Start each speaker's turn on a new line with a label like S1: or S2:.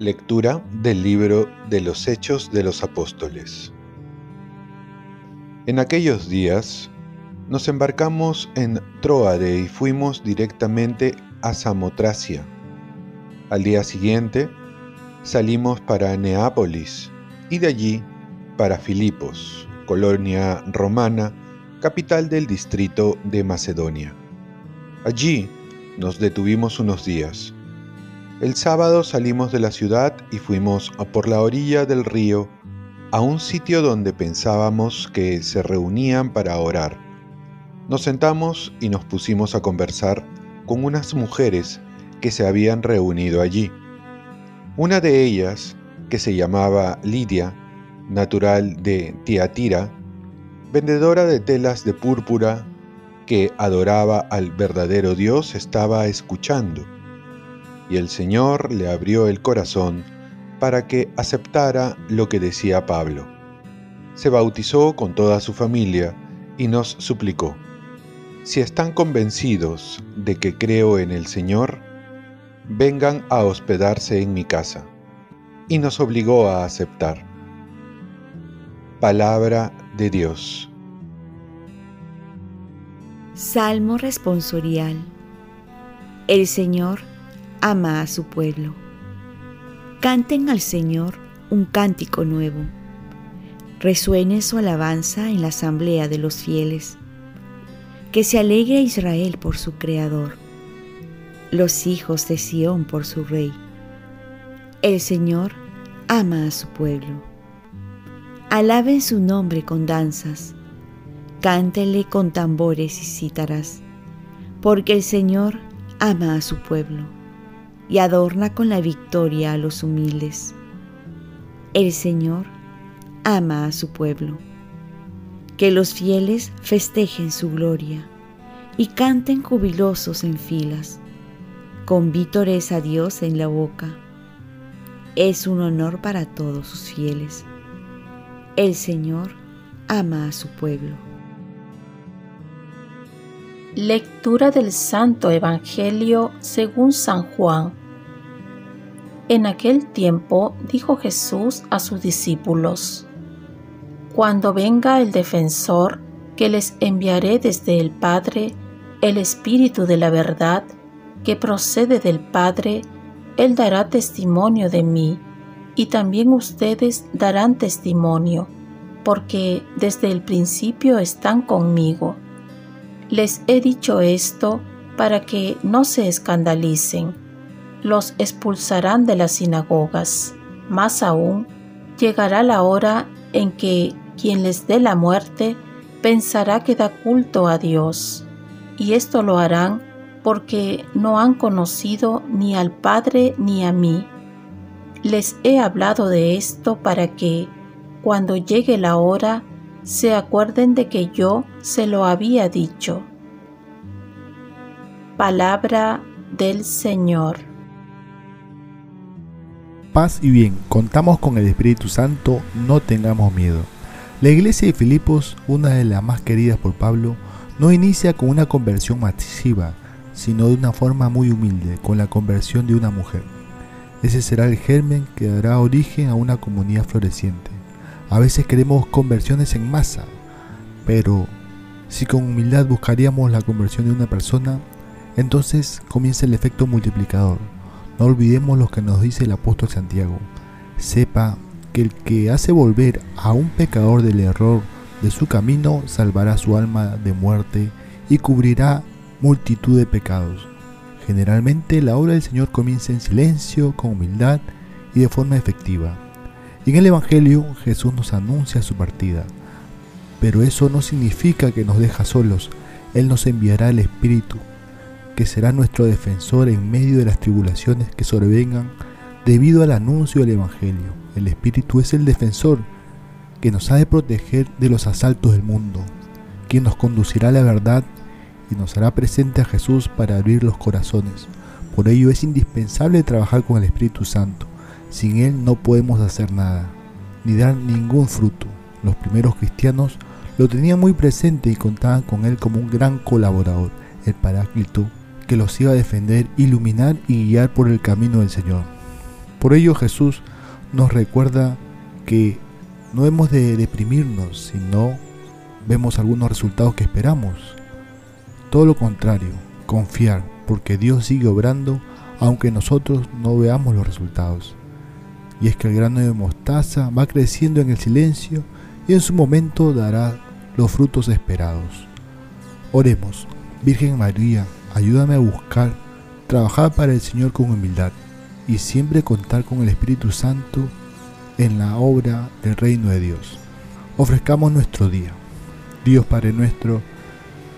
S1: Lectura del libro de los Hechos de los Apóstoles. En aquellos días nos embarcamos en Troade y fuimos directamente a Samotracia. Al día siguiente salimos para Neápolis y de allí para Filipos, colonia romana, capital del distrito de Macedonia. Allí nos detuvimos unos días el sábado salimos de la ciudad y fuimos por la orilla del río a un sitio donde pensábamos que se reunían para orar. Nos sentamos y nos pusimos a conversar con unas mujeres que se habían reunido allí. Una de ellas, que se llamaba Lidia, natural de Tiatira, vendedora de telas de púrpura, que adoraba al verdadero Dios, estaba escuchando y el Señor le abrió el corazón para que aceptara lo que decía Pablo. Se bautizó con toda su familia y nos suplicó, si están convencidos de que creo en el Señor, vengan a hospedarse en mi casa. Y nos obligó a aceptar. Palabra de Dios.
S2: Salmo responsorial. El Señor ama a su pueblo. Canten al Señor un cántico nuevo. Resuene su alabanza en la asamblea de los fieles. Que se alegre Israel por su Creador, los hijos de Sión por su Rey. El Señor ama a su pueblo. Alaben su nombre con danzas, cántenle con tambores y cítaras, porque el Señor ama a su pueblo y adorna con la victoria a los humildes. El Señor ama a su pueblo. Que los fieles festejen su gloria y canten jubilosos en filas, con vítores a Dios en la boca. Es un honor para todos sus fieles. El Señor ama a su pueblo.
S3: Lectura del Santo Evangelio según San Juan. En aquel tiempo dijo Jesús a sus discípulos, Cuando venga el defensor que les enviaré desde el Padre, el Espíritu de la verdad, que procede del Padre, Él dará testimonio de mí, y también ustedes darán testimonio, porque desde el principio están conmigo. Les he dicho esto para que no se escandalicen los expulsarán de las sinagogas. Más aún, llegará la hora en que quien les dé la muerte pensará que da culto a Dios. Y esto lo harán porque no han conocido ni al Padre ni a mí. Les he hablado de esto para que, cuando llegue la hora, se acuerden de que yo se lo había dicho. Palabra del Señor
S4: paz y bien, contamos con el Espíritu Santo, no tengamos miedo. La iglesia de Filipos, una de las más queridas por Pablo, no inicia con una conversión masiva, sino de una forma muy humilde, con la conversión de una mujer. Ese será el germen que dará origen a una comunidad floreciente. A veces queremos conversiones en masa, pero si con humildad buscaríamos la conversión de una persona, entonces comienza el efecto multiplicador no olvidemos lo que nos dice el apóstol Santiago. Sepa que el que hace volver a un pecador del error de su camino salvará su alma de muerte y cubrirá multitud de pecados. Generalmente la obra del Señor comienza en silencio, con humildad y de forma efectiva. Y en el Evangelio Jesús nos anuncia su partida. Pero eso no significa que nos deja solos. Él nos enviará el Espíritu que será nuestro defensor en medio de las tribulaciones que sobrevengan debido al anuncio del Evangelio. El Espíritu es el defensor que nos ha de proteger de los asaltos del mundo, quien nos conducirá a la verdad y nos hará presente a Jesús para abrir los corazones. Por ello es indispensable trabajar con el Espíritu Santo. Sin Él no podemos hacer nada, ni dar ningún fruto. Los primeros cristianos lo tenían muy presente y contaban con él como un gran colaborador, el Paráclito, que los iba a defender, iluminar y guiar por el camino del Señor. Por ello Jesús nos recuerda que no hemos de deprimirnos si no vemos algunos resultados que esperamos. Todo lo contrario, confiar, porque Dios sigue obrando aunque nosotros no veamos los resultados. Y es que el grano de mostaza va creciendo en el silencio y en su momento dará los frutos esperados. Oremos, Virgen María, ayúdame a buscar, trabajar para el Señor con humildad y siempre contar con el Espíritu Santo en la obra del reino de Dios. Ofrezcamos nuestro día. Dios Padre nuestro,